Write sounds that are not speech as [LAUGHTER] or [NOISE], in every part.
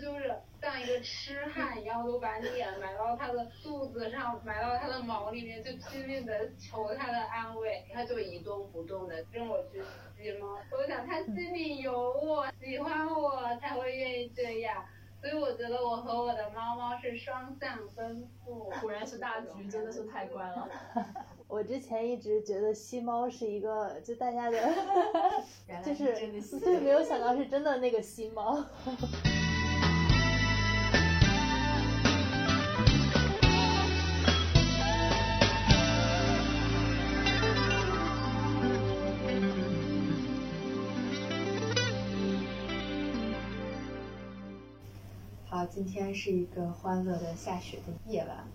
就是像一个痴汉一样，都把脸埋到它的肚子上，埋到它的毛里面，就拼命的求它的安慰，它就一动不动的跟我去吸猫。我想它心里有我，喜欢我才会愿意这样。所以我觉得我和我的猫猫是双向奔赴。果然是大橘，真的是太乖了。[LAUGHS] 我之前一直觉得吸猫是一个就大家的，[LAUGHS] 就是对，没有想到是真的那个吸猫。好，今天是一个欢乐的下雪的夜晚，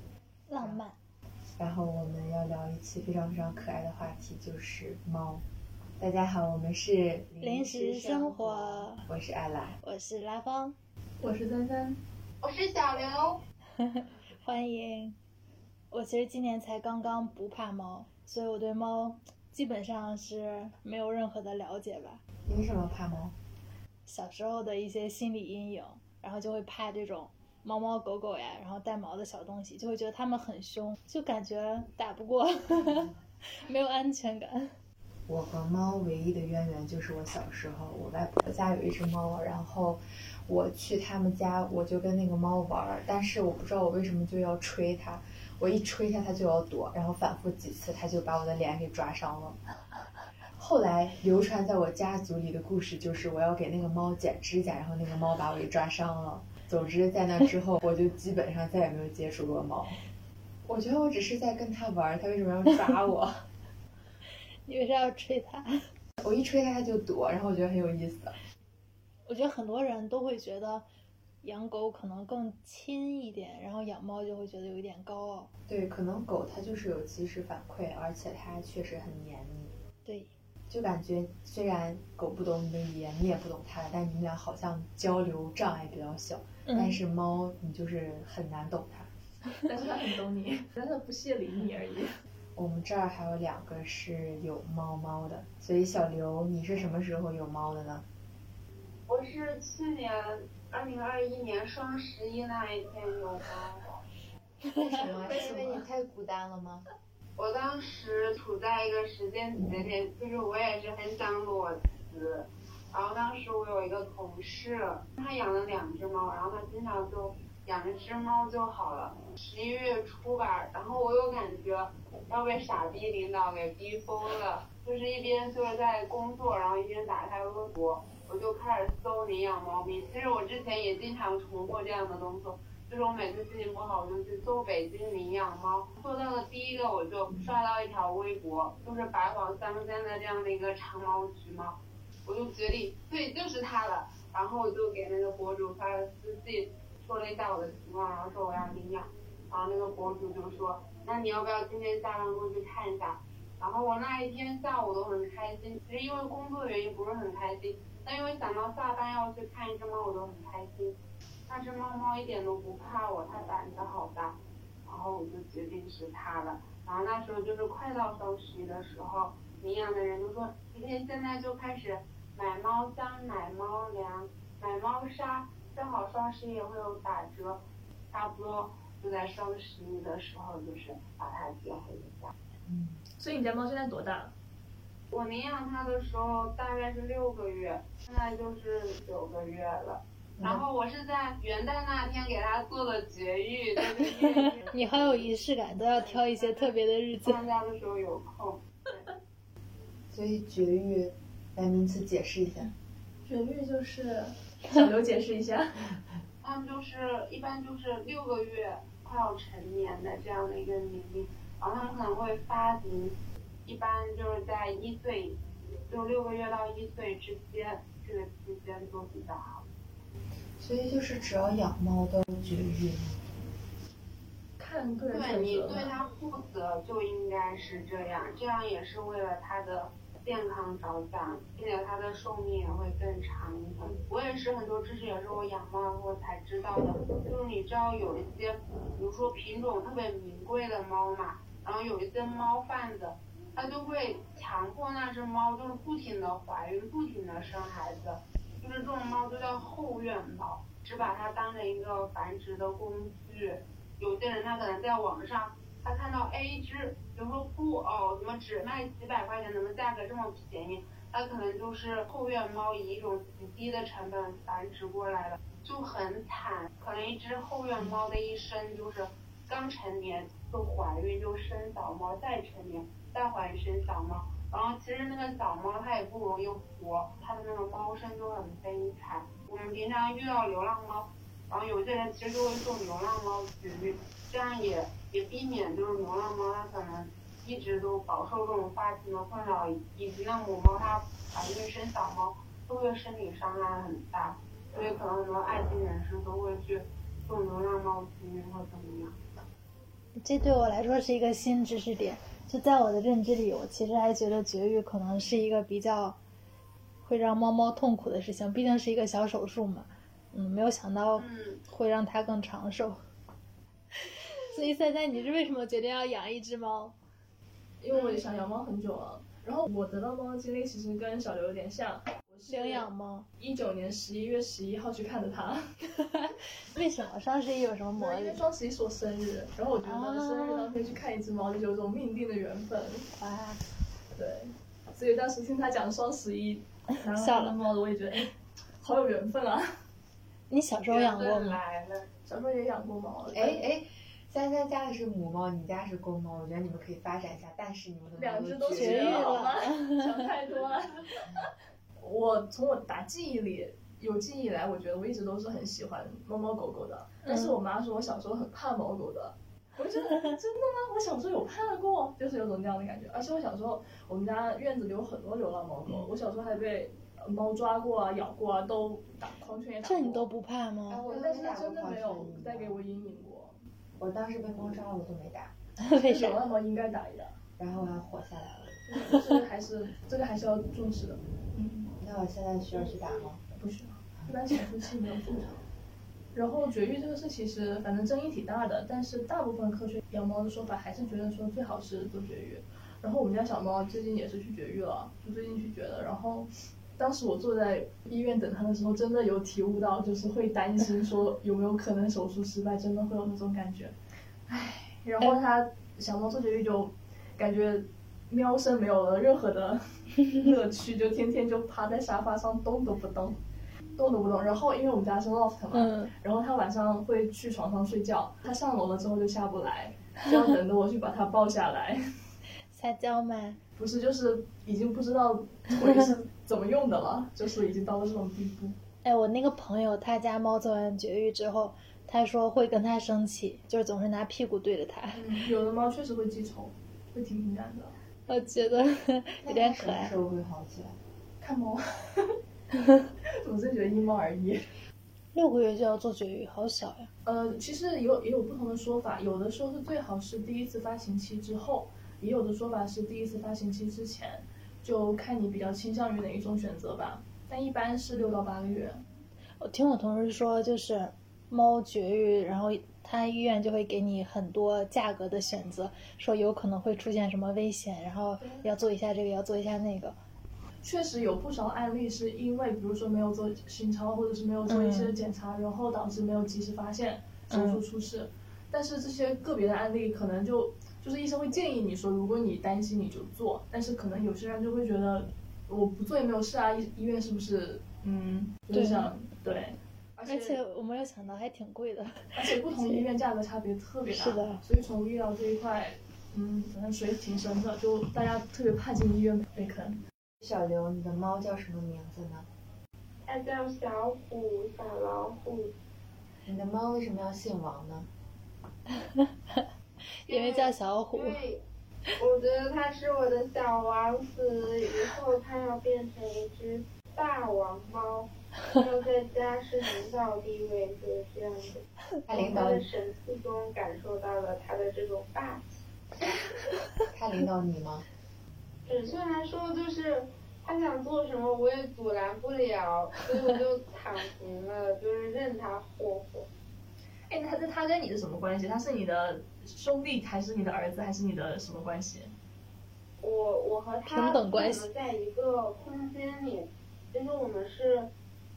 浪漫。然后我们要聊一期非常非常可爱的话题，就是猫。大家好，我们是临时生活，我是艾拉，我是拉芳，我是森森，我是小刘，欢迎。我其实今年才刚刚不怕猫，所以我对猫基本上是没有任何的了解吧。你为什么怕猫？小时候的一些心理阴影，然后就会怕这种。猫猫狗狗呀，然后带毛的小东西，就会觉得它们很凶，就感觉打不过，[LAUGHS] 没有安全感。我和猫唯一的渊源就是我小时候，我外婆家有一只猫，然后我去他们家，我就跟那个猫玩，但是我不知道我为什么就要吹它，我一吹它它就要躲，然后反复几次，它就把我的脸给抓伤了。后来流传在我家族里的故事就是我要给那个猫剪指甲，然后那个猫把我给抓伤了。总之，在那之后，我就基本上再也没有接触过猫。我觉得我只是在跟它玩，它为什么要抓我？[LAUGHS] 你为啥要吹它？我一吹它，它就躲，然后我觉得很有意思。我觉得很多人都会觉得养狗可能更亲一点，然后养猫就会觉得有一点高傲。对，可能狗它就是有及时反馈，而且它确实很黏你。对。就感觉虽然狗不懂你的语言，你也不懂它，但你们俩好像交流障碍比较小。但是猫，你就是很难懂它。[LAUGHS] 但是它很懂你，[LAUGHS] 但是不屑理你而已。我们这儿还有两个是有猫猫的，所以小刘，你是什么时候有猫的呢？我是去年二零二一年双十一那一天有猫。为什么？[LAUGHS] 是因为你太孤单了吗？我当时处在一个时间节点，就是我也是很想裸辞。然后当时我有一个同事，他养了两只猫，然后他经常就养一只猫就好了。十一月初吧，然后我又感觉要被傻逼领导给逼疯了，就是一边就是在工作，然后一边打开微博，我就开始搜领养猫咪。其实我之前也经常重复这样的动作。就是我每次心情不好，我就去搜北京领养猫。做到的第一个，我就刷到一条微博，就是白黄相间的这样的一个长毛橘猫，我就决定，对，就是它了。然后我就给那个博主发了私信，说了一下我的情况，然后说我要领养。然后那个博主就说，那你要不要今天下班过去看一下？然后我那一天下午都很开心，其实因为工作原因不是很开心，但因为想到下班要去看一只猫，我都很开心。那只猫猫一点都不怕我，它胆子好大，然后我就决定是它了。然后那时候就是快到双十一的时候，领养的人就说，今天现在就开始买猫箱、买猫粮、买猫砂，正好双十一也会有打折，差不多就在双十一的时候就是把它接回家。嗯，所以你家猫现在多大？我领养它的时候大概是六个月，现在就是九个月了。然后我是在元旦那天给他做的绝育，就是 [LAUGHS] 你很有仪式感，都要挑一些特别的日子。放假的时候有空。所以绝育，来名词解释一下。绝育就是小刘解释一下。[LAUGHS] 他们就是一般就是六个月快要成年的这样的一个年龄，然后他们可能会发情，一般就是在一岁，就六个月到一岁之间这个期间都比较好。所以就是只要养猫都绝育，看个人对你对它负责就应该是这样，这样也是为了它的健康着想，并且它的寿命也会更长一点。我也是很多知识也是我养猫后才知道的，就是你知道有一些，比如说品种特别名贵的猫嘛，然后有一些猫贩子，他就会强迫那只猫就是不停的怀孕，不停的生孩子。就是这种猫就叫后院猫，只把它当成一个繁殖的工具。有些人他可能在网上，他看到 A 只，比如说布偶怎么只卖几百块钱，怎么价格这么便宜？它可能就是后院猫以一种极低的成本繁殖过来的，就很惨。可能一只后院猫的一生就是刚成年就怀孕就生小猫，再成年再怀孕生小猫。然后其实那个小猫它也不容易活，它的那个猫生就很悲惨。我们平常遇到流浪猫。然后有些人其实就会送流浪猫绝育，这样也也避免就是流浪猫它可能一直都饱受这种发情的困扰，以及那母猫它怀孕生小猫都会身体伤害很大，所以可能很多爱心人士都会去送流浪猫绝育或怎么样。这对我来说是一个新知识点，就在我的认知里，我其实还觉得绝育可能是一个比较会让猫猫痛苦的事情，毕竟是一个小手术嘛。嗯，没有想到会让它更长寿。[LAUGHS] 所以三三，你是为什么决定要养一只猫？因为我也想养猫很久了。然后我得到猫的经历其实跟小刘有点像。领养猫。一九年十一月十一号去看的它。[LAUGHS] 为什么双十一有什么魔力？因为双十一是我生日，然后我觉得生日当天去看一只猫，就有种命定的缘分。哇。对。所以当时听他讲双十一，[LAUGHS] 然后猫的，我也觉得哎，好有缘分啊。你小时候养过吗？小时候也养过猫。哎哎，三三家的是母猫，你家是公猫，我觉得你们可以发展一下。但是你们的两只都绝育了，[LAUGHS] 想太多了。我从我打记忆里有记忆以来，我觉得我一直都是很喜欢猫猫狗狗的。但是我妈说我小时候很怕猫狗的，我觉得真的吗？我小时候有怕过，就是有种那样的感觉。而且我小时候我们家院子里有很多流浪猫狗，我小时候还被。猫抓过啊，咬过啊，都打狂犬也打过。这你都不怕吗？但是它真的没有带给我阴影过。我当时被猫抓了，我都没打。[LAUGHS] 为啥？流浪猫应该打一打，然后还活下来了。[LAUGHS] 这个还是这个还是要重视的。嗯。那我现在需要去打吗？不需要，一般潜伏期没有这么长。然后绝育这个事其实反正争议挺大的，但是大部分科学养猫的说法还是觉得说最好是做绝育。然后我们家小猫最近也是去绝育了，就最近去绝的，然后。当时我坐在医院等他的时候，真的有体悟到，就是会担心说有没有可能手术失败，真的会有那种感觉。唉，然后它小猫做绝育就感觉喵声没有了任何的 [LAUGHS] 乐趣，就天天就趴在沙发上动都不动，动都不动。然后因为我们家是 loft 嘛，然后他晚上会去床上睡觉，他上楼了之后就下不来，就要 [LAUGHS] 等着我去把他抱下来。撒娇吗？[LAUGHS] 不是，就是已经不知道腿是怎么用的了，就是已经到了这种地步。哎，我那个朋友，他家猫做完绝育之后，他说会跟他生气，就是总是拿屁股对着他。有的猫确实会记仇，会挺敏感的。我觉得 [LAUGHS] 有点可爱。什么时候会好起来？看猫。[LAUGHS] 我真觉得因猫而异。六个月就要做绝育，好小呀。呃，其实有也有不同的说法，有的说是最好是第一次发情期之后。也有的说法是第一次发情期之前，就看你比较倾向于哪一种选择吧。但一般是六到八个月。我听我同事说，就是猫绝育，然后他医院就会给你很多价格的选择，说有可能会出现什么危险，然后要做一下这个，要做一下那个。确实有不少案例是因为，比如说没有做心超，或者是没有做一些检查，然后导致没有及时发现手术出事。但是这些个别的案例可能就。就是医生会建议你说，如果你担心你就做，但是可能有些人就会觉得，我不做也没有事啊，医医院是不是？嗯，就想对，而且我没有想到还挺贵的，[LAUGHS] 而且不同医院价格差别特别大，是的，所以宠物医疗这一块，嗯，反正水挺深的，就大家特别怕进医院被坑。小刘，你的猫叫什么名字呢？它叫小虎，小老虎。你的猫为什么要姓王呢？[LAUGHS] 因为叫小虎，对，我觉得它是我的小王子，以后它要变成一只大王猫，要在家是领导地位，就是这样的。他领导的神气中感受到了他的这种霸气。他领导你吗？准确来说，就是他想做什么我也阻拦不了，所以我就躺平了，就是任他霍霍。哎，他那他跟你是什么关系？他是你的兄弟，还是你的儿子，还是你的什么关系？我我和他平等关系，在一个空间里，就是我们是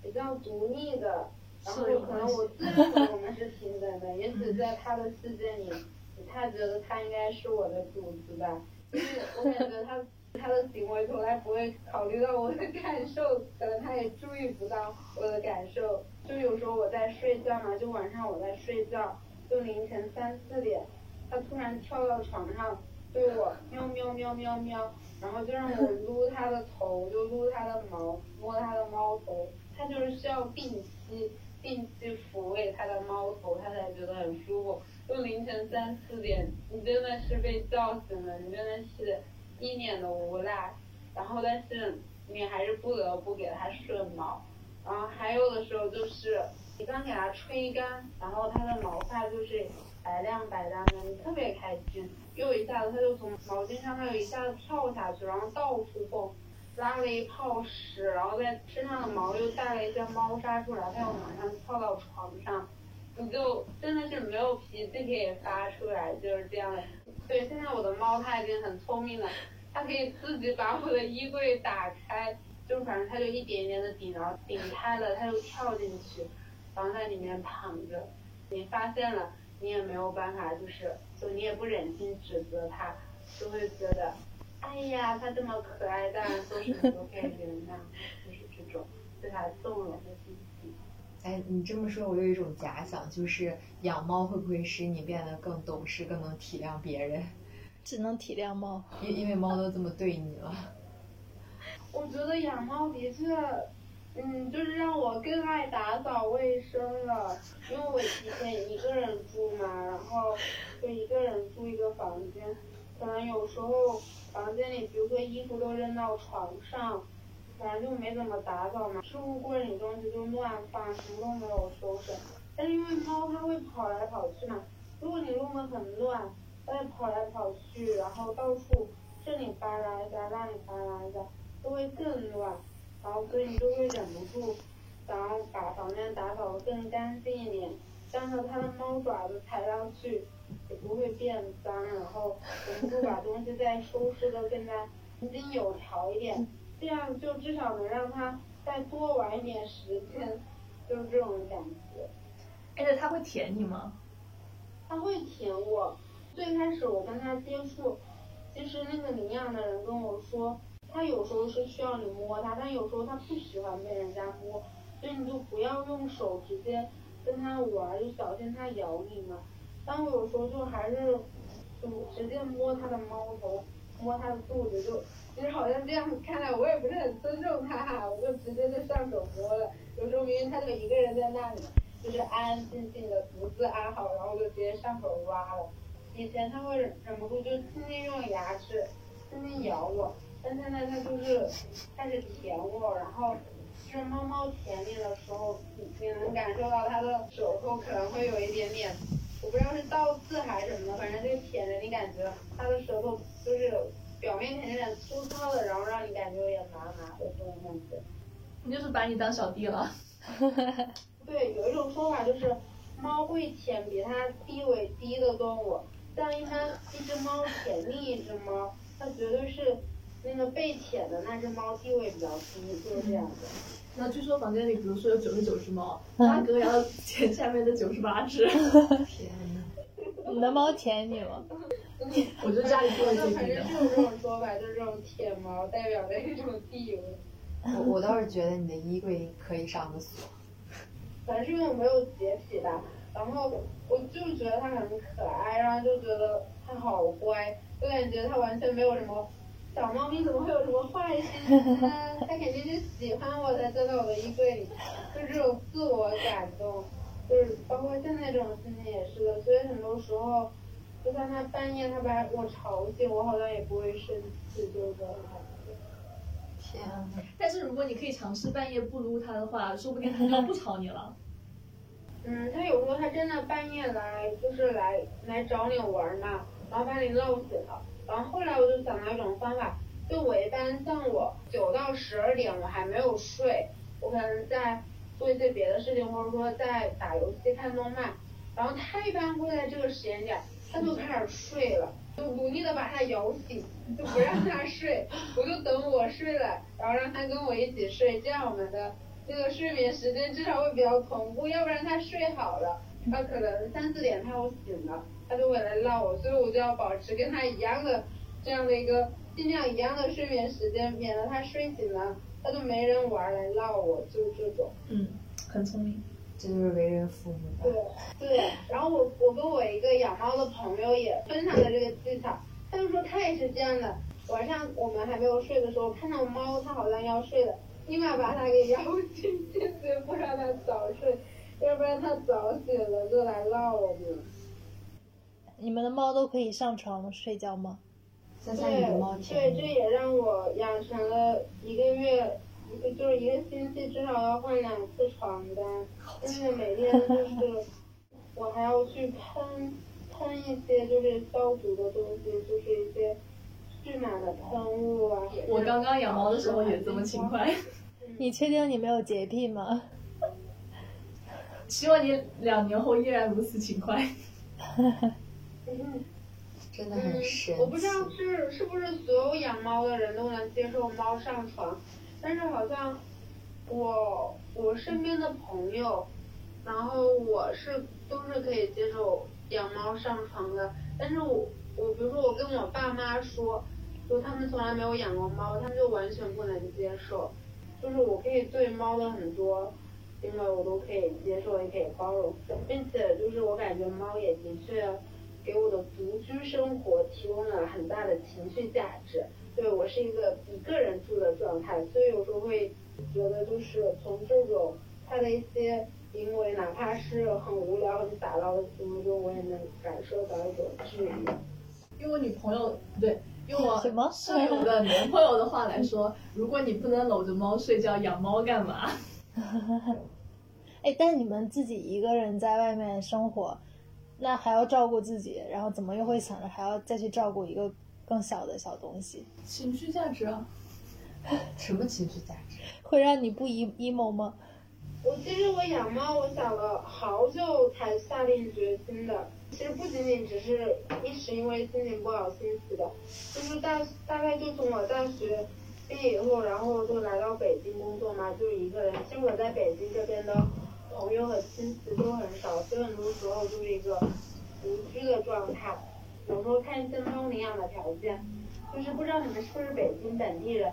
比较独立的，然后可能我自认为我们是平等的，也许在他的世界里，他觉得他应该是我的主子吧，就是我感觉他他的行为从来不会考虑到我的感受，可能他也注意不到我的感受。就有时候我在睡觉嘛，就晚上我在睡觉，就凌晨三四点，他突然跳到床上对我喵喵喵喵喵，然后就让我撸他的头，就撸他的毛，摸他的猫头，它就是需要定期。定期抚慰它的猫头，它才觉得很舒服。就凌晨三四点，你真的是被叫醒了，你真的是一脸的无奈。然后，但是你还是不得不给它顺毛。然后还有的时候就是，你刚给它吹干，然后它的毛发就是白亮白亮的，你特别开心。又一下子，它就从毛巾上，它就一下子跳下去，然后到处蹦。拉了一泡屎，然后在身上的毛又带了一些猫砂出来，它又马上跳到床上，你就真的是没有脾气可以发出来，就是这样。对，现在我的猫它已经很聪明了，它可以自己把我的衣柜打开，就反正它就一点一点的顶，然后顶开了，它就跳进去，然后在里面躺着。你发现了，你也没有办法，就是就你也不忍心指责它，就会觉得。哎呀，它这么可爱，当然做什么都该原谅，就是这种对它纵容的心情。哎，你这么说，我有一种假想，就是养猫会不会使你变得更懂事、更能体谅别人？只能体谅猫，因因为猫都这么对你了。我觉得养猫的确，嗯，就是让我更爱打扫卫生了。因为我以前一个人住嘛，然后就一个人住一个房间，可能有时候。房间里，比如说衣服都扔到床上，反正就没怎么打扫嘛。置物柜里东西就乱放，什么都没有收拾。但是因为猫它会跑来跑去嘛，如果你弄得很乱，它跑来跑去，然后到处这里扒拉一下，那里扒拉一下，就会更乱。然后所以你就会忍不住，想要把房间打扫得更干净一点，但是它的猫爪子踩上去。也不会变脏，然后我们就把东西再收拾的更加井井有条一点，这样就至少能让它再多玩一点时间，就是这种感觉。而且它会舔你吗？它会舔我。最开始我跟他接触，其实那个领养的人跟我说，它有时候是需要你摸它，但有时候它不喜欢被人家摸，所以你就不要用手直接跟它玩，就小心它咬你嘛。但我有时候就还是，就直接摸它的猫头，摸它的肚子，就其实好像这样看来我也不是很尊重它哈，我就直接就上手摸了。有时候明明它就一个人在那里，就是安安静静的独自安好，然后就直接上手挖了。以前它会忍不住就轻轻用牙齿轻轻咬我，但现在它就是开始舔我，然后就是猫猫舔你的时候，你能感受到它的手后可能会有一点点。我不知道是倒刺还是什么的，反正就舔着你感觉它的舌头就是表面舔有点粗糙的，然后让你感觉有点麻麻的这种感觉。你就是把你当小弟了。[LAUGHS] 对，有一种说法就是，猫会舔比它地位低的动物，像一般一只猫舔另一只猫，它绝对是那个被舔的那只猫地位比较低，就是这样的。那据说房间里，比如说有九十九只猫，大哥要舔下面的九十八只。[LAUGHS] 天呐，你的猫舔你吗？[LAUGHS] 我觉得家里地位最低的。反正是有这种说法，就是这种舔毛代表的一种地位。我我倒是觉得你的衣柜可以上个锁。可能是因为我没有洁癖吧，然后我就觉得它很可爱，然后就觉得它好乖，就感觉它完全没有什么。小猫咪怎么会有什么坏心呢？[LAUGHS] 它肯定是喜欢我才钻到我的衣柜里，就这种自我感动，就是包括现在这种心情也是的。所以很多时候，就算它半夜它把我吵醒，我好像也不会生气，就是这种感觉。天啊！但是如果你可以尝试半夜不撸它的话，说不定它就不吵你了。嗯，它有时候它真的半夜来，就是来来找你玩嘛，然后把你闹醒了。然后后来我就想到一种方法，就我一般像我九到十二点我还没有睡，我可能在做一些别的事情，或者说在打游戏、看动漫，然后他一般会在这个时间点，他就开始睡了，就努力的把他摇醒，就不让他睡，我就等我睡了，然后让他跟我一起睡，这样我们的那个睡眠时间至少会比较同步，要不然他睡好了，他可能三四点他又醒了，它就会来闹我，所以我就要保持跟他一样的这样的一个尽量一样的睡眠时间，免得他睡醒了他就没人玩来闹我，就这种。嗯，很聪明。这就是为人父母对的。对，然后我我跟我一个养猫的朋友也分享了这个技巧，他就说他也是这样的，晚上我们还没有睡的时候，看到猫它好像要睡了，立马把它给摇醒，坚决不让它早睡，要不然它早醒了就来闹我们。你们的猫都可以上床睡觉吗？三三，你的猫对，甜吗？这也让我养成了一个月，一个就是一个星期至少要换两次床单，但是每天就是 [LAUGHS] 我还要去喷喷一些就是消毒的东西，就是一些去螨的喷雾啊。我刚刚养猫的时候也这么勤快。你确定你没有洁癖吗？希望你两年后依然如此勤快。嗯真的很神奇。我不知道是是不是所有养猫的人都能接受猫上床，但是好像我我身边的朋友，然后我是都是可以接受养猫上床的，但是我我比如说我跟我爸妈说，就他们从来没有养过猫，他们就完全不能接受，就是我可以对猫的很多行为我都可以接受，也可以包容，并且就是我感觉猫也的确。给我的独居生活提供了很大的情绪价值。对我是一个一个人住的状态，所以有时候会觉得就是从这种他的一些行为，哪怕是很无聊、很打闹的行为中，我也能感受到一种治愈。用我女朋友不对，用我什么舍友的男朋友的话来说，如果你不能搂着猫睡觉，养猫干嘛？[LAUGHS] 哎，但你们自己一个人在外面生活，那还要照顾自己，然后怎么又会想着还要再去照顾一个更小的小东西？情绪价值啊。[LAUGHS] 什么情绪价值？会让你不 e emo 吗？我其实我养猫，我想了好久才下定决心的。其实不仅仅只是一时因为心情不好心死的，就是大大概就从我大学毕业以后，然后就来到北京工作嘛，就一个人。其实我在北京这边的朋友和亲戚都很少，所以很多时候就是一个独居的状态。有时候看一些猫领养的条件，就是不知道你们是不是北京本地人。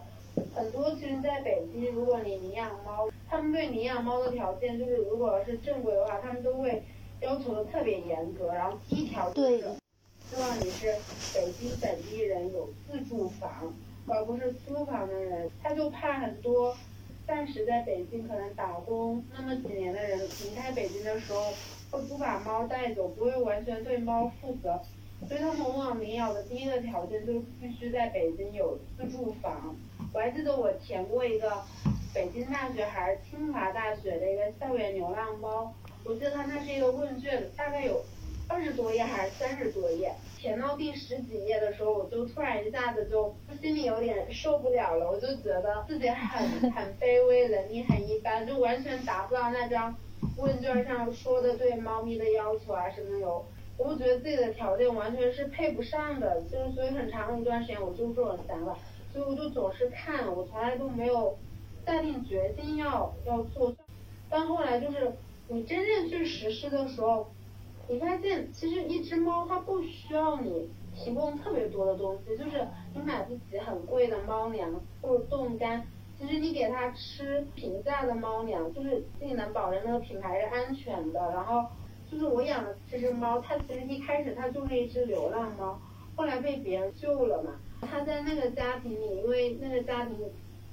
很多其实在北京，如果你领养猫，他们对领养猫的条件就是，如果是正规的话，他们都会要求的特别严格。然后第一条就是希望你是北京本地人，有自住房，而不是租房的人。他就怕很多暂时在北京可能打工那么几年的人，离开北京的时候会不把猫带走，不会完全对猫负责。所以他们往往领养的第一个条件就是必须在北京有自住房。我还记得我填过一个北京大学还是清华大学的一个校园流浪猫，我记得它那是一个问卷，大概有二十多页还是三十多页，填到第十几页的时候，我就突然一下子就心里有点受不了了，我就觉得自己很很卑微，能力很一般，就完全达不到那张问卷上说的对猫咪的要求啊什么有。我就觉得自己的条件完全是配不上的，就是所以很长一段时间我就是这种想法，所以我就总是看，我从来都没有下定决心要要做。但后来就是你真正去实施的时候，你发现其实一只猫它不需要你提供特别多的东西，就是你买不起很贵的猫粮或者冻干，其实你给它吃平价的猫粮，就是自己能保证那个品牌是安全的，然后。就是我养的这只猫，它其实一开始它就是一只流浪猫，后来被别人救了嘛。它在那个家庭里，因为那个家庭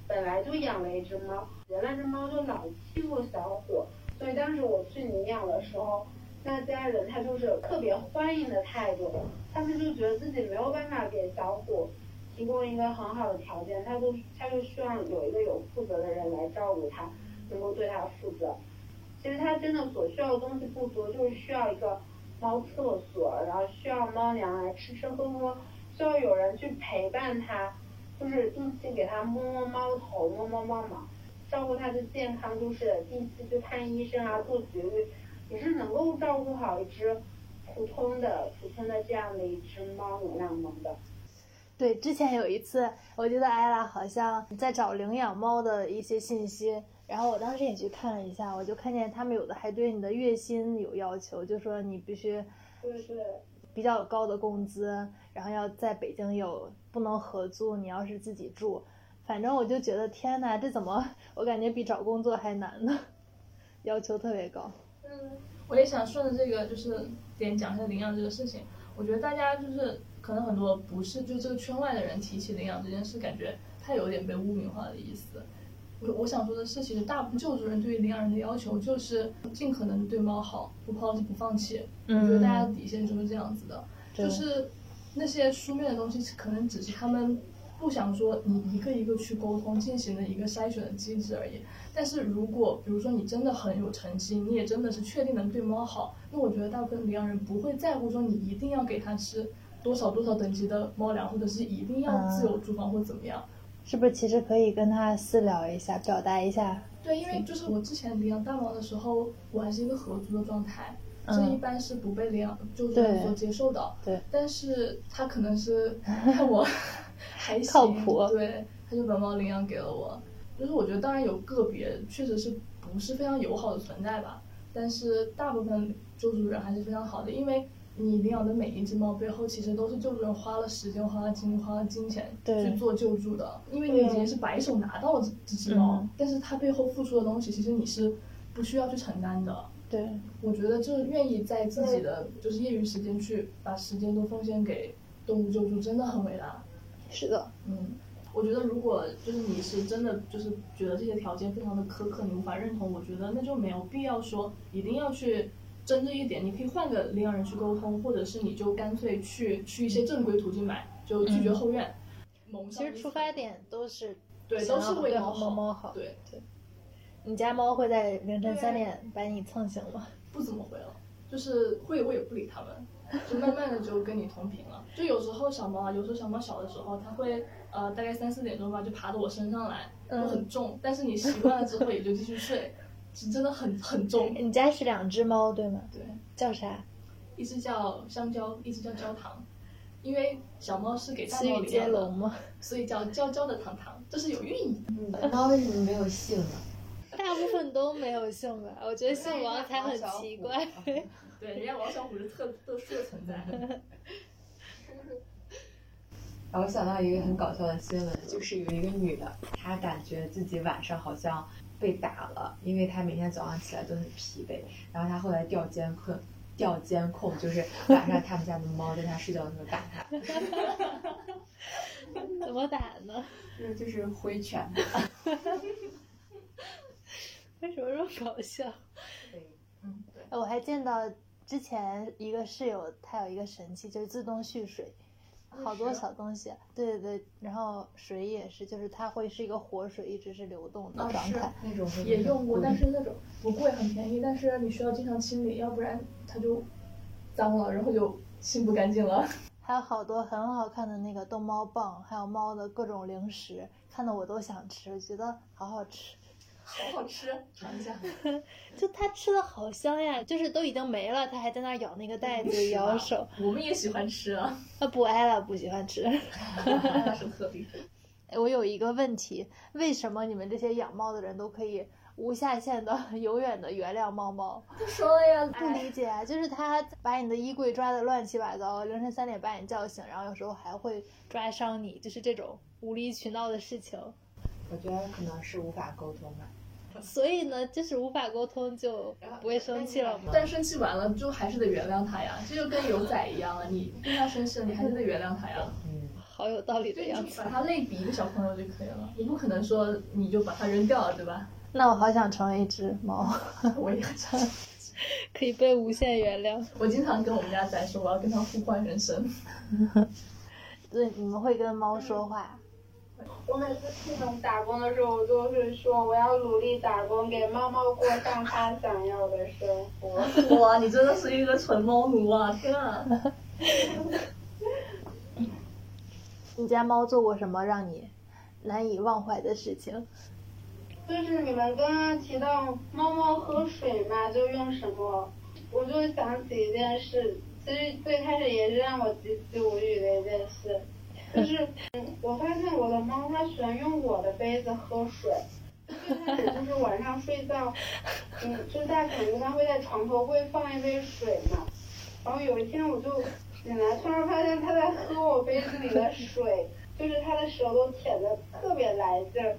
本来就养了一只猫，那只猫就老欺负小伙，所以当时我去领养的时候，那家人他就是特别欢迎的态度，他们就觉得自己没有办法给小虎提供一个很好的条件，他就他就希望有一个有负责的人来照顾他，能够对他负责。其实他真的所需要的东西不多，就是需要一个猫厕所，然后需要猫粮来吃吃喝喝，需要有人去陪伴他，就是定期给他摸摸猫头、摸摸猫毛，照顾他的健康，就是定期去看医生啊，做绝育，也是能够照顾好一只普通的、普通的这样的一只猫流浪猫的。对，之前有一次，我记得艾拉好像在找领养猫的一些信息，然后我当时也去看了一下，我就看见他们有的还对你的月薪有要求，就说你必须对对，比较高的工资，然后要在北京有不能合租，你要是自己住，反正我就觉得天呐，这怎么我感觉比找工作还难呢？[LAUGHS] 要求特别高。嗯，我也想顺着这个就是点讲一下领养这个事情。我觉得大家就是可能很多不是就这个圈外的人提起领养这件事，感觉它有点被污名化的意思。我我想说的是，其实大部分救助人对于领养人的要求就是尽可能对猫好，不抛弃不放弃。我觉得大家的底线就是这样子的，就是那些书面的东西，可能只是他们不想说你一个一个去沟通进行的一个筛选的机制而已。但是如果比如说你真的很有诚心，你也真的是确定能对猫好，那我觉得大部分领养人不会在乎说你一定要给它吃多少多少等级的猫粮，或者是一定要自由住房或怎么样。是不是其实可以跟他私聊一下，表达一下？对，因为就是我之前领养大猫的时候，我还是一个合租的状态，嗯这一般是不被领养救助人所接受的。对，但是他可能是 [LAUGHS] 看我还行，靠谱对，他就把猫领养给了我。就是我觉得当然有个别确实是不是非常友好的存在吧，但是大部分救助人还是非常好的，因为你领养的每一只猫背后其实都是救助人花了时间、花了精力、花了金钱去做救助的，因为你已经是白手拿到了这这只猫，嗯但是它背后付出的东西其实你是不需要去承担的。对，我觉得就是愿意在自己的就是业余时间去把时间都奉献给动物救助，真的很伟大。是的，嗯，我觉得如果就是你是真的就是觉得这些条件非常的苛刻，你无法认同，我觉得那就没有必要说一定要去争这一点，你可以换个领养人去沟通，或者是你就干脆去去一些正规途径买，就拒绝后院。其实出发点都是对都是为猫猫好，猫好。对，你家猫会在凌晨三点把你蹭醒吗？不怎么会了，就是会我也不理它们，就慢慢的就跟你同频了。就有时候小猫啊，有时候小猫小的时候，它会呃大概三四点钟吧，就爬到我身上来，嗯就很重，但是你习惯了之后也就继续睡，是真的很很重。你家是两只猫对吗？对，叫啥？一只叫香蕉，一只叫焦糖，因为小猫是给大猫领养的，接龙吗？所以叫焦焦的糖糖，这是有寓意的。你的猫为什么没有姓呢？大部分都没有姓吧？我觉得姓王才很奇怪。对，人家王小虎是特特殊的存在。[LAUGHS] 然后我想到一个很搞笑的新闻，就是有一个女的，她感觉自己晚上好像被打了，因为她每天早上起来都很疲惫。然后她后来调监控，调监控就是晚上他们家的猫在她睡觉的时候打她 [LAUGHS] [LAUGHS] 怎么打呢？就是就是挥拳。为什么这么搞笑？对，嗯，对。我还见到之前一个室友，他有一个神器，就是自动蓄水，好多小东西。对对对，然后水也是，就是它会是一个活水，一直是流动的状态。那种会也用过，但是那种不贵，很便宜，但是你需要经常清理，要不然它就脏了，然后就清不干净了。[LAUGHS] 还有好多很好看的那个逗猫棒，还有猫的各种零食，看的我都想吃，觉得好好吃。好好吃，尝一下。[LAUGHS] 就它吃的好香呀，就是都已经没了，它还在那儿咬那个袋子，咬手。我们也喜欢吃啊，它不爱了，不喜欢吃。那是特别。哎我有一个问题，为什么你们这些养猫的人都可以无下限的、[LAUGHS] 永远的原谅猫猫？不说了呀，不理解啊，就是它把你的衣柜抓的乱七八糟，凌晨三点把你叫醒，然后有时候还会抓伤你，就是这种无理取闹的事情。我觉得可能是无法沟通吧。[LAUGHS] 所以呢，就是无法沟通就不会生气了吗？但生气完了就还是得原谅他呀，这就跟有仔一样了，你跟他生气了，你还是得原谅他呀。嗯，好有道理的对，样子。你就把他类比一个小朋友就可以了，你不可能说你就把它扔掉了，对吧？那我好想成为一只猫，[LAUGHS] 我也想，可以被无限原谅。我经常跟我们家仔说，我要跟他互换人生。[LAUGHS] 对，你们会跟猫说话？我每次出门打工的时候，我都是说我要努力打工，给猫猫过上它想要的生活。[LAUGHS] 哇，你真的是一个纯猫奴啊！天啊！你家猫做过什么让你难以忘怀的事情？就是你们刚刚提到猫猫喝水嘛，就用什么，我就想起一件事，其实最开始也是让我极其无语的一件事，就是，我发现我的猫它喜欢用我的杯子喝水，就最开始就是晚上睡觉，嗯，就大可能它会在床头会放一杯水嘛，然后有一天我就醒来，突然发现它在喝我杯子里的水，就是它的舌头舔的特别来劲儿，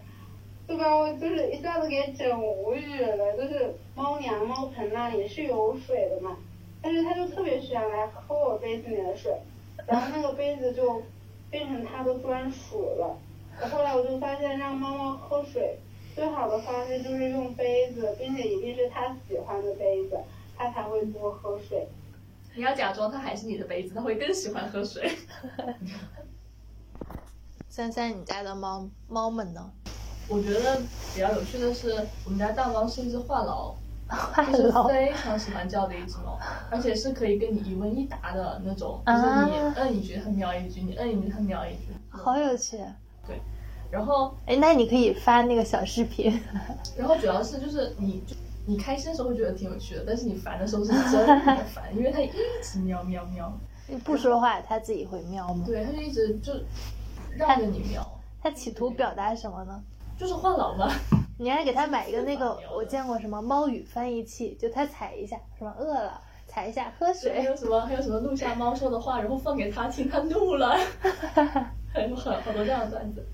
就把我就是一下子给整无语了。就是猫粮、猫盆那里是有水的嘛，但是它就特别喜欢来喝我杯子里的水，然后那个杯子就变成它的专属了。后来我就发现，让猫猫喝水最好的方式就是用杯子，并且一定是它喜欢的杯子，它才会多喝水。你要假装它还是你的杯子，它会更喜欢喝水。[LAUGHS] 三三，你家的猫猫们呢？我觉得比较有趣的是，我们家大猫是一只话痨，话就是 [LAUGHS] 痨非常喜欢叫的一只猫，而且是可以跟你一问一答的那种，就啊是你摁一句它喵一句，你摁一句它喵一句。好有趣。对然后，哎，那你可以发那个小视频。[LAUGHS] 然后主要是就是你就你开心的时候会觉得挺有趣的，但是你烦的时候是真的烦，[LAUGHS] 因为它一直喵喵喵，你不说话，它自己会喵吗？对，它就一直就绕着你喵，它企图表达什么呢？就是话痨嘛。你还给它买一个那个，我见过什么猫语翻译器，就它踩一下，什么饿了，踩一下喝水还。有什么还有什么录下猫说的话，然后放给它听，它怒了，[LAUGHS] 还有很好多这样的段子。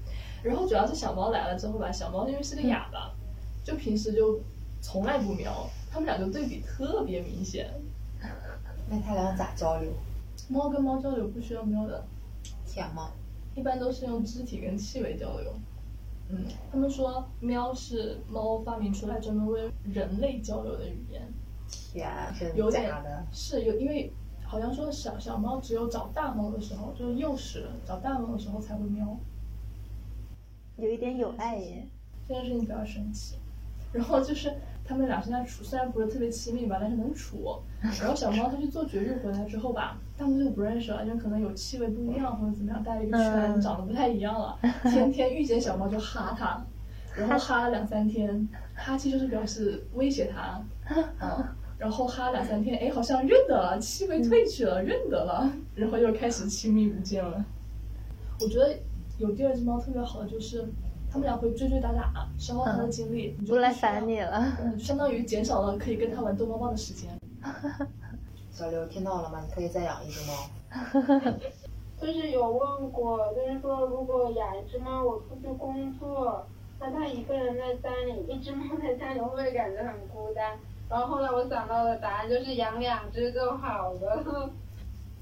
然后主要是小猫来了之后吧，小猫因为是个哑巴，就平时就从来不喵，他们两个对比特别明显。那他俩咋交流？[LAUGHS] 猫跟猫交流不需要喵的，舔吗？一般都是用肢体跟气味交流。嗯，他们说喵是猫发明出来专门为人类交流的语言，有点？是有，因为好像说小小猫只有找大猫的时候，就是幼时找大猫的时候才会喵。有一点有爱耶。这件事情比较神奇。然后就是他们俩现在处，虽然不是特别亲密吧，但是能处。[LAUGHS] 然后小猫它去做绝育回来之后吧，大猫就不认识了，因为可能有气味不一样或者怎么样，带了一个圈，嗯长得不太一样了。[LAUGHS] 天天遇见小猫就哈它，然后哈了两三天，哈气就是表示威胁它，[LAUGHS] 嗯。然后哈两三天，哎，好像认得了，气味褪去了，认得了，然后又开始亲密无间了。我觉得有第二只猫特别好的就是，它们俩会追追打打，消耗他的精力，你就不来烦你了。嗯，相当于减少了可以跟他玩逗猫棒的时间。小刘听到了吗？你可以再养一只猫。[LAUGHS] 就是有问过，就是说如果养一只猫，我出去工作，那它一个人在家里，一只猫在家里会不会感觉很孤单？然后后来我想到的答案就是养两只就好了。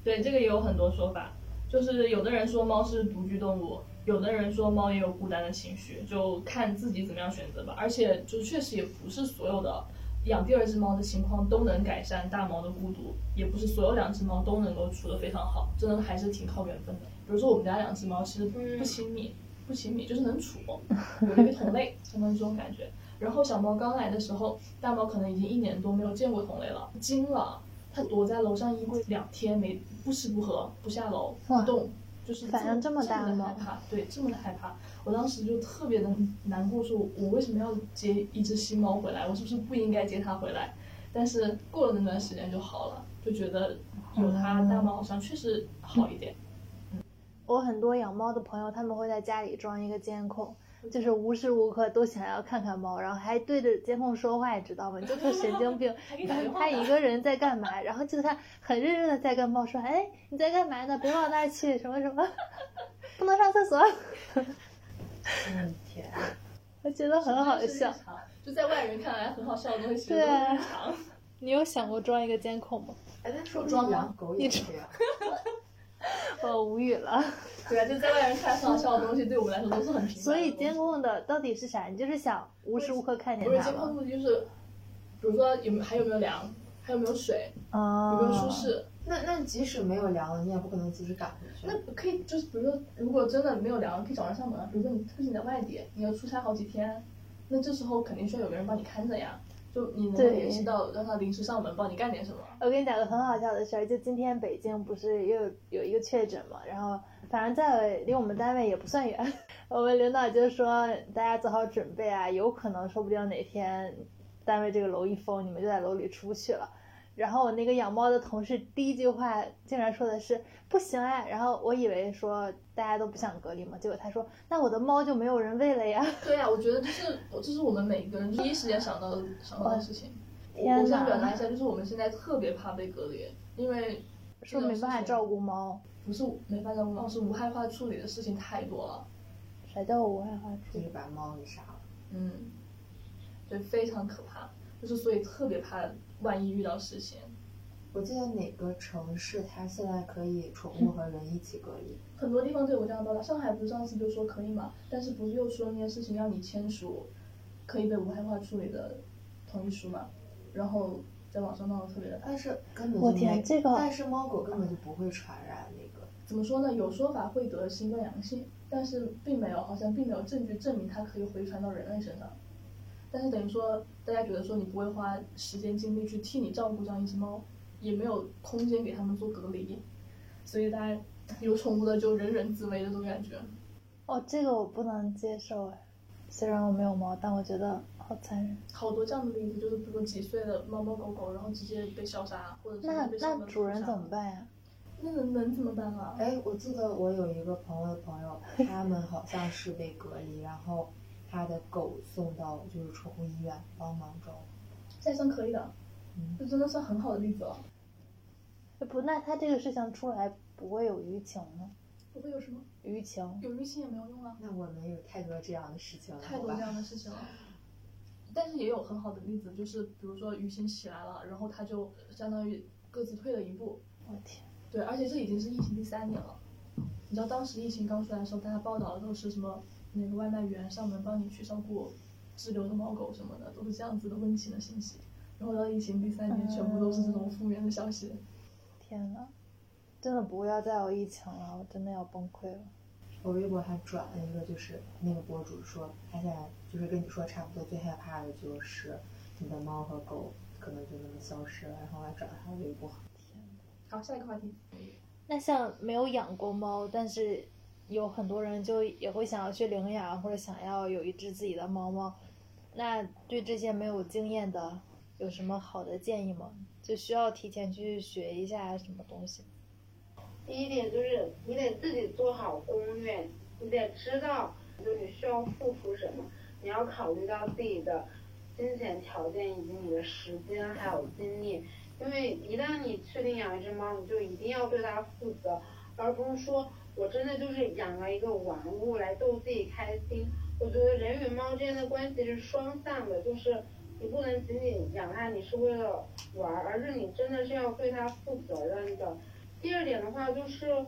对，这个也有很多说法，就是有的人说猫是独居动物，有的人说猫也有孤单的情绪，就看自己怎么样选择吧。而且就确实也不是所有的养第二只猫的情况都能改善大猫的孤独，也不是所有两只猫都能够处得非常好，真的还是挺靠缘分的。比如说我们家两只猫其实不亲密，不亲密就是能处，[LAUGHS] 有一个同类，相当于这种感觉。然后小猫刚来的时候，大猫可能已经一年多没有见过同类了，惊了。它躲在楼上衣柜两天没不吃不喝不下楼不动，就是反正这么大这么的害怕，对，这么的害怕。我当时就特别的难过，说我为什么要接一只新猫回来？我是不是不应该接它回来？但是过了那段时间就好了，就觉得有它大猫好像确实好一点。嗯我很多养猫的朋友，他们会在家里装一个监控，就是无时无刻都想要看看猫，然后还对着监控说话，你知道吗？你 [LAUGHS] 就特神经病他一个人在干嘛？然后就他很认真的在跟猫说：“哎，你在干嘛呢？别往那儿去，什么什么，[LAUGHS] 不能上厕所。嗯，天。”我觉得很好笑。，就在外人看来很好笑的东西，对。你有想过装一个监控吗？哎，那说不装吗定养狗也是这样。[LAUGHS] [LAUGHS] 我无语了。对啊，就在外人看来很好笑的东西，对我们来说都是很平凡的东西。所以监控的到底是啥？你就是想无时无刻看见不是？监控目的就是，比如说有没有还有没有凉，还有没有水，有啊没有舒适。那那即使没有粮了，你也不可能及时赶回去。那可以就是比如说，如果真的没有凉，可以找人上门。比如说你特别你在外地，你要出差好几天，那这时候肯定需要有个人帮你看着呀。就你能联系到让他临时上门帮你干点什么。我跟你讲个很好笑的事儿，就今天北京不是又有一个确诊嘛，然后反正在离我们单位也不算远，[LAUGHS] 我们领导就说大家做好准备啊，有可能说不定哪天单位这个楼一封，你们就在楼里出不去了。然后我那个养猫的同事第一句话竟然说的是不行哎，然后我以为说大家都不想隔离嘛，结果他说那我的猫就没有人喂了呀。对呀、我觉得这是这是我们每一个人第一时间想到的想到的事情。我想表达一下，就是我们现在特别怕被隔离，因为说没办法照顾猫，不是没办法照顾猫，是无害化处理的事情太多了。啥叫无害化处理？就是把猫给杀了。嗯，对，非常可怕，就是所以特别怕万一遇到事情。我记得哪个城市它现在可以宠物和人一起隔离？很多地方都有这样的报道，上海不是上次就说可以嘛，但是不是又说那件事情要你签署可以被无害化处理的同意书嘛？然后在网上闹得特别的大。但是根本我就没，天这个但是猫狗根本就不会传染那个。怎么说呢？有说法会得新冠阳性，但是并没有，好像并没有证据证明它可以回传到人类身上。但是等于说，大家觉得说你不会花时间精力去替你照顾这样一只猫，也没有空间给他们做隔离，所以大家有宠物的就人人自危的这种感觉。哦，这个我不能接受哎。虽然我没有猫，但我觉得好残忍。好多这样的例子，就是比如说几岁的猫猫狗狗，然后直接被消杀，或者是那那主人怎么？办呀？那能能怎么办啊？哎，我记得我有一个朋友的朋友，他们好像是被隔离，然后他的狗送到就是宠物医院帮忙照顾。现在算可以的，嗯这真的算很好的例子了。哎不，那他这个事情出来不会有舆情吗？不会有什么舆情，有舆情也没有用啊。那我们有太多这样的事情了，太多这样的事情了。但是也有很好的例子，就是比如说舆情起来了，然后他就相当于各自退了一步。我天，对，而且这已经是疫情第三年了。你知道当时疫情刚出来的时候，大家报道的都是什么那个外卖员上门帮你去照顾滞留的猫狗什么的，都是这样子的温情的信息。然后到疫情第三年，全部都是这种负面的消息。天呐，真的不要再有疫情了，我真的要崩溃了。我微博还转了一个，就是那个博主说，他现在就是跟你说差不多，最害怕的就是你的猫和狗可能就那么消失了，然后我还转了他微博。天好，下一个话题。那像没有养过猫，但是有很多人就也会想要去领养，或者想要有一只自己的猫猫。那对这些没有经验的，有什么好的建议吗？就需要提前去学一下什么东西？第一点就是你得自己做好攻略，你得知道就你需要付出什么，你要考虑到自己的金钱条件以及你的时间还有精力，因为一旦你确定养一只猫，你就一定要对它负责，而不是说我真的就是养了一个玩物来逗自己开心。我觉得人与猫之间的关系是双向的，就是你不能仅仅养它，你是为了玩，而是你真的是要对它负责任的。第二点的话就是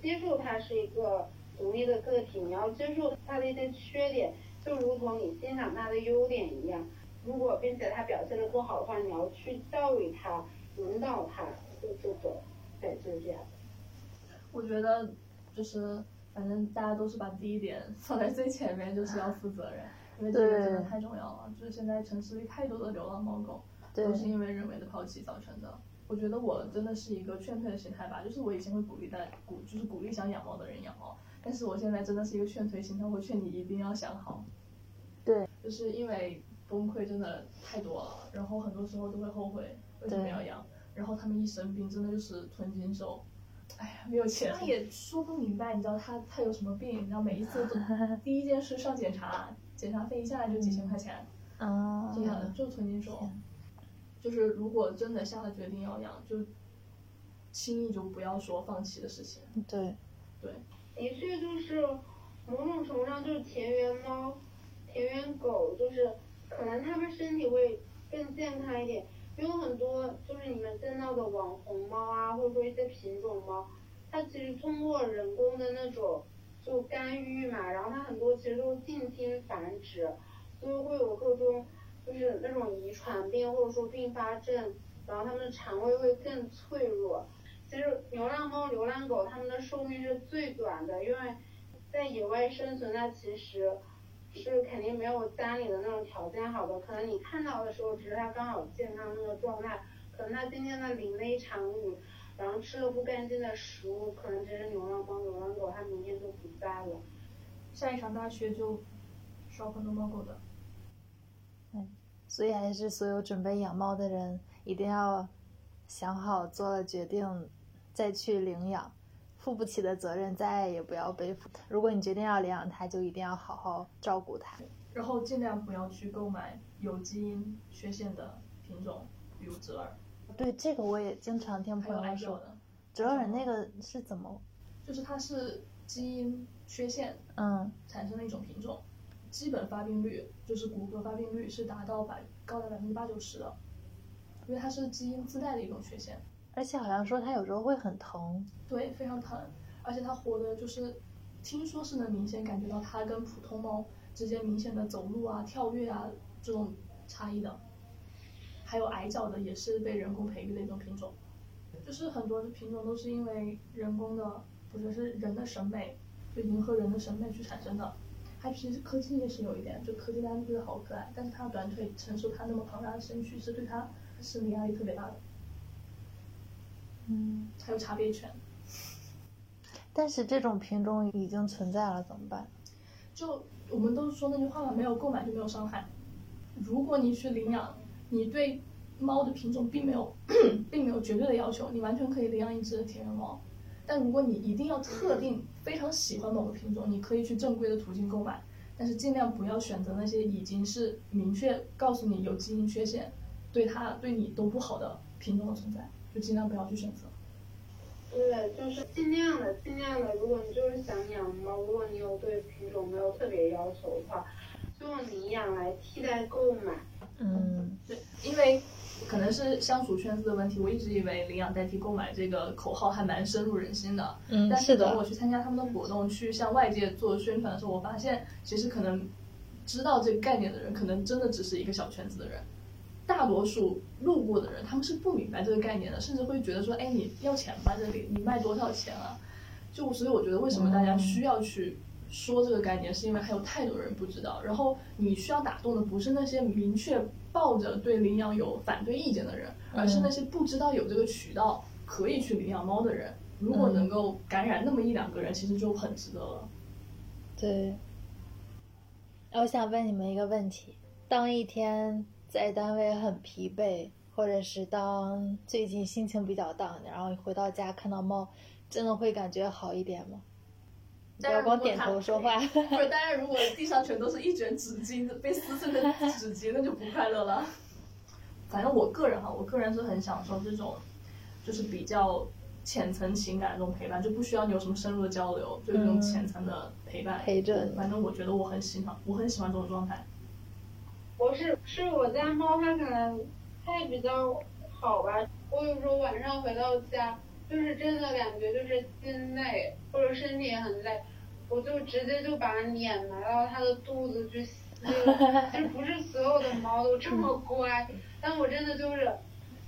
接受它是一个独立的个体，你要接受它的一些缺点，就如同你欣赏它的优点一样。如果并且它表现的不好的话，你要去教育它、引导它，就这种，对，就是这样。我觉得就是，反正大家都是把第一点放在最前面，就是要负责任，[LAUGHS] 因为这个真的太重要了。就是现在城市里太多的流浪猫狗，都是因为人为的抛弃造成的。我觉得我真的是一个劝退的心态吧，就是我以前会鼓励大鼓，就是鼓励想养猫的人养猫，但是我现在真的是一个劝退心态，我劝你一定要想好。对，就是因为崩溃真的太多了，然后很多时候都会后悔为什么要养，然后他们一生病真的就是吞金兽。哎呀，没有钱，他也说不明白，你知道他他有什么病？你知道每一次都 [LAUGHS] 第一件事上检查，检查费一下来就几千块钱，啊，真的就吞金兽。就是如果真的下了决定要养，就轻易就不要说放弃的事情。对，对，的确就是某种程度上就是田园猫、田园狗，就是可能它们身体会更健康一点。有很多就是你们见到的网红猫啊，或者说一些品种猫，它其实通过人工的那种就干预嘛，然后它很多其实都是近亲繁殖，所以会有各种就是那种遗传病或者说并发症，然后它们的肠胃会更脆弱。其实流浪猫、流浪狗它们的寿命是最短的，因为在野外生存，它其实是肯定没有家里的那种条件好的。可能你看到的时候，只是它刚好健康那个状态，可能它今天它淋了一场雨，然后吃了不干净的食物，可能这只流浪猫、流浪狗它明天就不在了。下一场大雪就烧很多猫狗的。所以还是所有准备养猫的人一定要想好做了决定再去领养，负不起的责任再爱也不要背负。如果你决定要领养它，就一定要好好照顾它。然后尽量不要去购买有基因缺陷的品种，比如折耳，对这个我也经常听朋友说，的，折耳那个是怎么？就是它是基因缺陷嗯产生的一种品种，基本发病率就是骨骼发病率是达到百高达百分之八九十的，因为它是基因自带的一种缺陷，而且好像说它有时候会很疼。对，非常疼，而且它活的就是，听说是能明显感觉到它跟普通猫之间明显的走路啊、跳跃啊这种差异的，还有矮脚的也是被人工培育的一种品种，就是很多的品种都是因为人工的或者是人的审美，就迎合人的审美去产生的。它其实柯基也是有一点，就柯基大家都觉得好可爱，但是它的短腿承受它那么庞大的身躯是对它生理压力特别大的。嗯，还有茶杯犬，但是这种品种已经存在了，怎么办？就我们都说那句话嘛，没有购买就没有伤害。如果你去领养，你对猫的品种并没有并没有绝对的要求，你完全可以领养一只田园猫。但如果你一定要特定非常喜欢某个品种，你可以去正规的途径购买，但是尽量不要选择那些已经是明确告诉你有基因缺陷，对它对你都不好的品种的存在，就尽量不要去选择。对，就是尽量的，尽量的。如果你就是想养猫，如果你有对品种没有特别要求的话，就用领养来替代购买。嗯对，因为可能是相处圈子的问题，我一直以为领养代替购买这个口号还蛮深入人心的。嗯，但是的等我，去参加他们的活动，去向外界做宣传的时候，我发现其实可能知道这个概念的人，可能真的只是一个小圈子的人。大多数路过的人，他们是不明白这个概念的，甚至会觉得说：“哎，你要钱吗？这里你卖多少钱啊？”就所以我觉得，为什么大家需要去说这个概念，是因为还有太多人不知道。然后你需要打动的不是那些明确抱着对领养有反对意见的人，而是那些不知道有这个渠道可以去领养猫的人。如果能够感染那么一两个人，其实就很值得了。对。我想问你们一个问题：当一天在单位很疲惫，或者是当最近心情比较 down，然后回到家看到猫，真的会感觉好一点吗？不要光点头说话。[LAUGHS] 不是，当然，如果地上全都是一卷纸巾，被撕碎的纸巾，那就不快乐了。反正我个人哈，我个人是很享受这种，就是比较浅层情感这种陪伴，就不需要你有什么深入的交流，就这种浅层的陪伴。陪着反正我觉得我很喜欢，我很喜欢这种状态。我是是我家猫，它可能它也比较好吧。我有时候晚上回到家，就是真的感觉就是心累，或者身体也很累，我就直接就把脸埋到它的肚子去吸了。其实不是所有的猫都这么乖，但我真的就是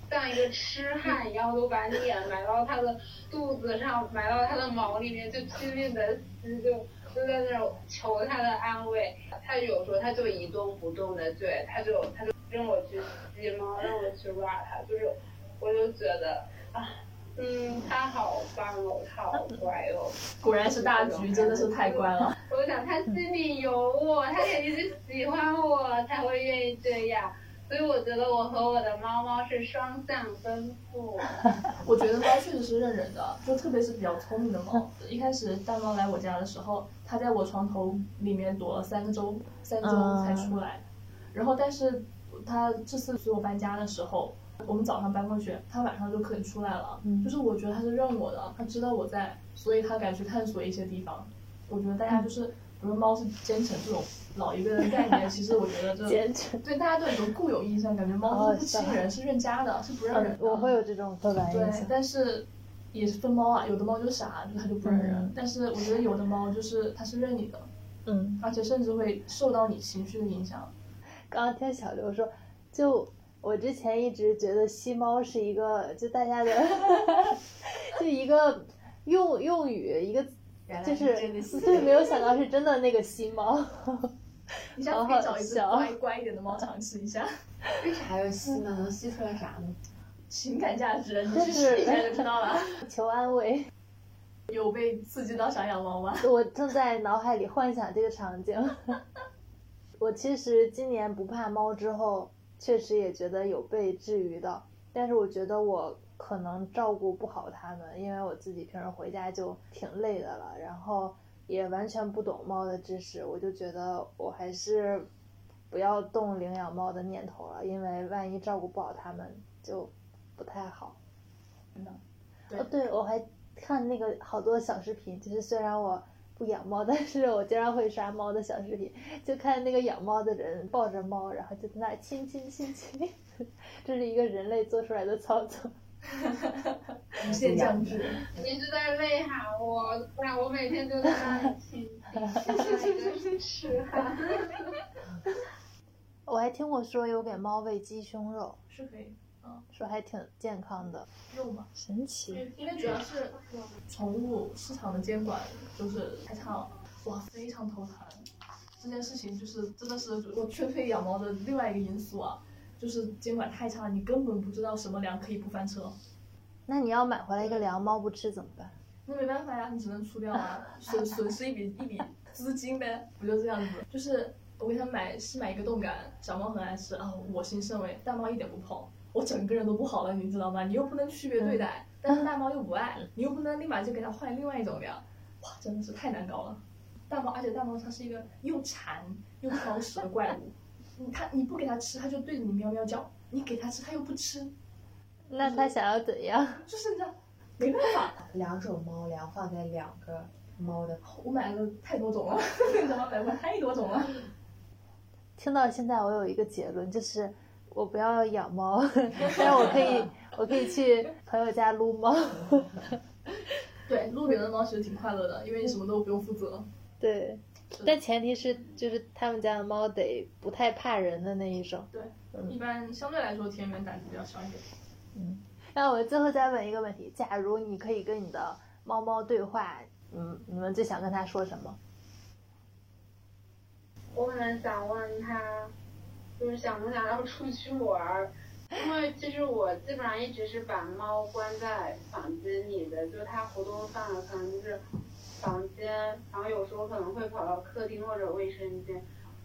像一个痴汉一样，都把脸埋到它的肚子上，埋到它的毛里面，就拼命的吸，就就在那儿求他的安慰。他有时候他就一动不动的，对，他就他就让我去吸猫，让我去 rub 它，就是我就觉得啊，嗯，他好棒哦，他好乖哦。[LAUGHS] 果然是大橘，真的是太乖了。我想他心里有我，他肯定是喜欢我才会愿意这样。所以我觉得我和我的猫猫是双向奔赴。[LAUGHS] 我觉得猫确实是认人的，就特别是比较聪明的猫。一开始大猫来我家的时候，它在我床头里面躲了三个周，三周才出来。然后，但是它这次随我搬家的时候，我们早上搬过去，它晚上就可以出来了。嗯就是我觉得它是认我的，它知道我在，所以它敢去探索一些地方。我觉得大家就是，比如猫是奸臣这种老一辈的概念，其实我觉得这奸臣。对大家都有一种固有印象，感觉猫是不亲人，是认家的，是不认人的。我会有这种刻板印对，。但是也是分猫啊，有的猫就傻，就它就不认人。嗯但是我觉得有的猫就是它是认你的，嗯，而且甚至会受到你情绪的影响。刚刚听小刘说，就我之前一直觉得吸猫是一个，就大家的，[LAUGHS] 就一个用用语，一个原来就是真的吸对，没有想到是真的那个吸猫。[LAUGHS] 你下次可以找一只乖乖一点的猫尝试一下，为啥要吸呢？能吸出来啥呢？情感价值，你去试一下就知道了。[LAUGHS] 求安慰，有被刺激到想养猫吗？我正在脑海里幻想这个场景。我其实今年不怕猫之后，确实也觉得有被治愈到，但是我觉得我可能照顾不好它们，因为我自己平时回家就挺累的了，然后也完全不懂猫的知识，我就觉得我还是不要动领养猫的念头了，因为万一照顾不好它们就不太好。真的，哦，对，我还看那个好多小视频，就是虽然我不养猫，[LAUGHS] 但是我经常会刷猫的小视频，就看那个养猫的人抱着猫，然后就在那儿亲亲亲亲，[LAUGHS] 这是一个人类做出来的操作。无限降智。你是在内涵我，不然我每天就在那里亲亲，痴汉。我还听我说有给猫喂鸡胸肉，是可以，嗯，说还挺健康的，肉嘛，神奇。因为主要是宠物市场的监管就是太差了，哇，非常头疼。这件事情就是真的是我劝退养猫的另外一个因素啊，就是监管太差，你根本不知道什么粮可以不翻车。那你要买回来一个粮，猫不吃怎么办？那没办法呀，你只能出掉啊，损损失一笔一笔资金呗，不就这样子？就是我给它买是买一个冻干，小猫很爱吃啊，我心甚慰，大猫一点不碰，我整个人都不好了，你知道吗？你又不能区别对待，但是 [LAUGHS] 大猫又不爱，你又不能立马就给它换另外一种粮，哇，真的是太难搞了。大猫，而且大猫它是一个又馋又挑食的怪物，你它你不给它吃，它就对着你喵喵叫，你给它吃它又不吃，那它想要怎样？[LAUGHS] 就是你知道，没办法。两种猫粮放在两个猫的我买了太多种了，[LAUGHS] 你知道吗？买过太多种了。[LAUGHS] 听到现在，我有一个结论，就是我不要养猫，但是我可以，我可以去朋友家撸猫。对，撸别人的猫其实挺快乐的，因为你什么都不用负责。对，但前提是就是他们家的猫得不太怕人的那一种。对，一般相对来说田园胆子比较小一点。嗯那我最后再问一个问题：假如你可以跟你的猫猫对话，嗯，你们最想跟它说什么？我可能想问他，就是想不想要出去玩儿？因为其实我基本上一直是把猫关在房间里的，就它活动范围可能就是房间，然后有时候可能会跑到客厅或者卫生间。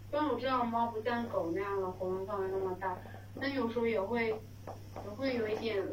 虽然我知道猫不像狗那样的活动范围那么大，但有时候也会也会有一点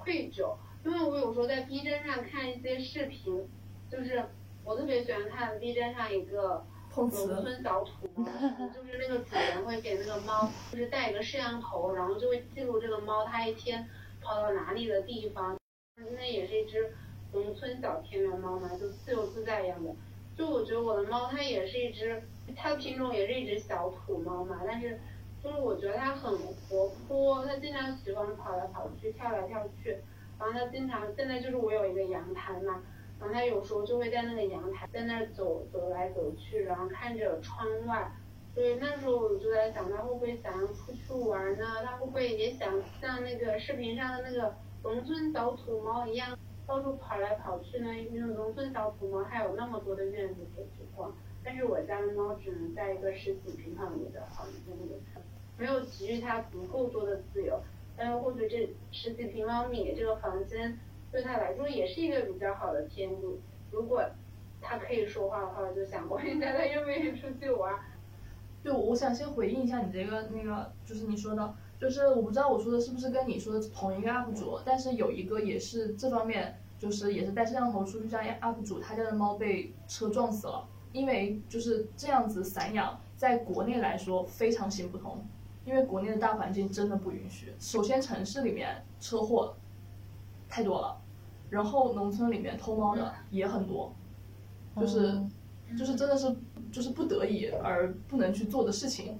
愧疚，因为我有时候在 B 站上看一些视频，就是我特别喜欢看 B 站上一个。农，村小土猫，就是那个主人会给那个猫，就是带一个摄像头，然后就会记录这个猫它一天跑到哪里的地方。那也是一只农村小田园猫嘛，就自由自在一样的。就我觉得我的猫它也是一只，它的品种也是一只小土猫嘛，但是就是我觉得它很活泼，它经常喜欢跑来跑去、跳来跳去。然后它经常现在就是我有一个阳台嘛。然后它有时候就会在那个阳台，在那儿走走来走去，然后看着窗外。所以那时候我就在想，它会不会想要出去玩呢？它会不会也想像那个视频上的那个农村小土猫一样，到处跑来跑去呢？因为农村小土猫还有那么多的院子可以去逛，但是我家的猫只能在一个十几平方米的房间里，没有给予它足够多的自由。但是或许这十几平方米这个房间。对他来说也是一个比较好的天路。如果他可以说话的话，我就想问一下它愿不愿意出去玩。对，我想先回应一下你这个那个，就是你说的，就是我不知道我说的是不是跟你说的同一个 UP 主，但是有一个也是这方面，就是也是带摄像头出去家 UP 主，他家的猫被车撞死了，因为就是这样子散养，在国内来说非常行不通，因为国内的大环境真的不允许。首先城市里面车祸太多了。然后农村里面偷猫的也很多，就是就是真的是就是不得已而不能去做的事情。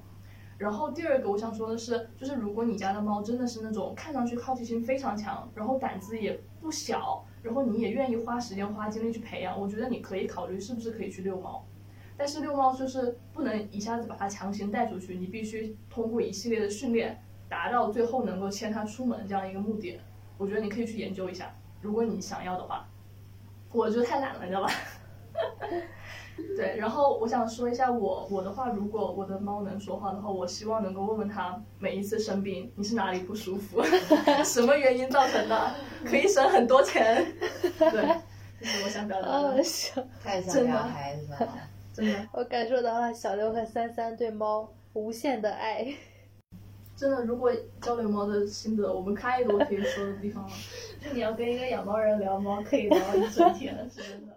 然后第二个我想说的是，就是如果你家的猫真的是那种看上去好奇心非常强，然后胆子也不小，然后你也愿意花时间花精力去培养，我觉得你可以考虑是不是可以去遛猫。但是遛猫就是不能一下子把它强行带出去，你必须通过一系列的训练，达到最后能够牵它出门这样一个目的。我觉得你可以去研究一下。如果你想要的话，我就太懒了，你知道吧？[LAUGHS] 对，然后我想说一下我我的话，如果我的猫能说话的话，我希望能够问问它每一次生病你是哪里不舒服，[LAUGHS] 什么原因造成的，可以省很多钱。对，这是我想表达的。太想真孩子了，[LAUGHS] 真的。我感受到了小刘和三三对猫无限的爱。[LAUGHS] 真的，如果交流猫的心得，我们开一个我可以说的地方了。就你要跟一个养猫人聊猫，可以聊一整天，真的。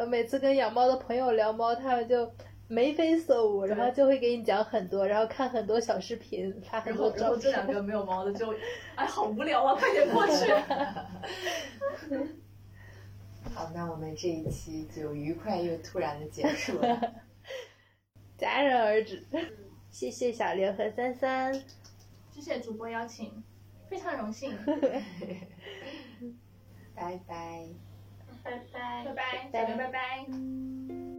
我每次跟养猫的朋友聊猫，他们就眉飞色舞，然后就会给你讲很多，然后看很多小视频。然后之后这两个没有猫的就，[LAUGHS] 哎，好无聊啊，快点过去。[LAUGHS] 好，那我们这一期就愉快又突然的结束了。[LAUGHS] 戛然而止。谢谢小刘和三三，谢谢主播邀请，非常荣幸。拜拜。拜拜。拜拜小明拜拜。